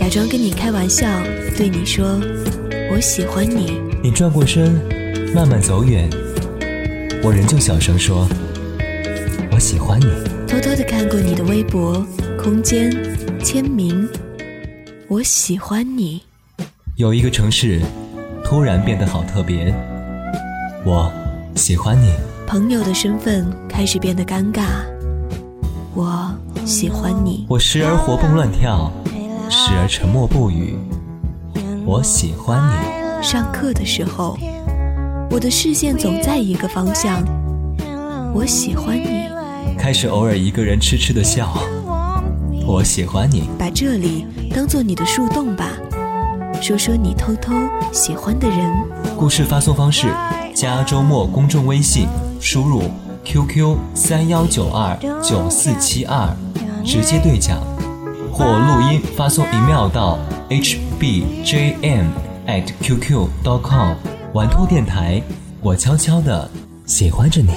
假装跟你开玩笑，对你说我喜欢你。你转过身，慢慢走远，我仍旧小声说我喜欢你。偷偷的看过你的微博、空间、签名，我喜欢你。有一个城市，突然变得好特别。我喜欢你。朋友的身份开始变得尴尬。我喜欢你。我时而活蹦乱跳，时而沉默不语。我喜欢你。上课的时候，我的视线总在一个方向。我喜欢你。开始偶尔一个人痴痴的笑。我喜欢你。把这里当做你的树洞吧，说说你偷偷喜欢的人。故事发送方式：加周末公众微信，输入 QQ 三幺九二九四七二，直接对讲，或录音发送 email 到 hbjm@qq.com，玩兔电台，我悄悄的喜欢着你。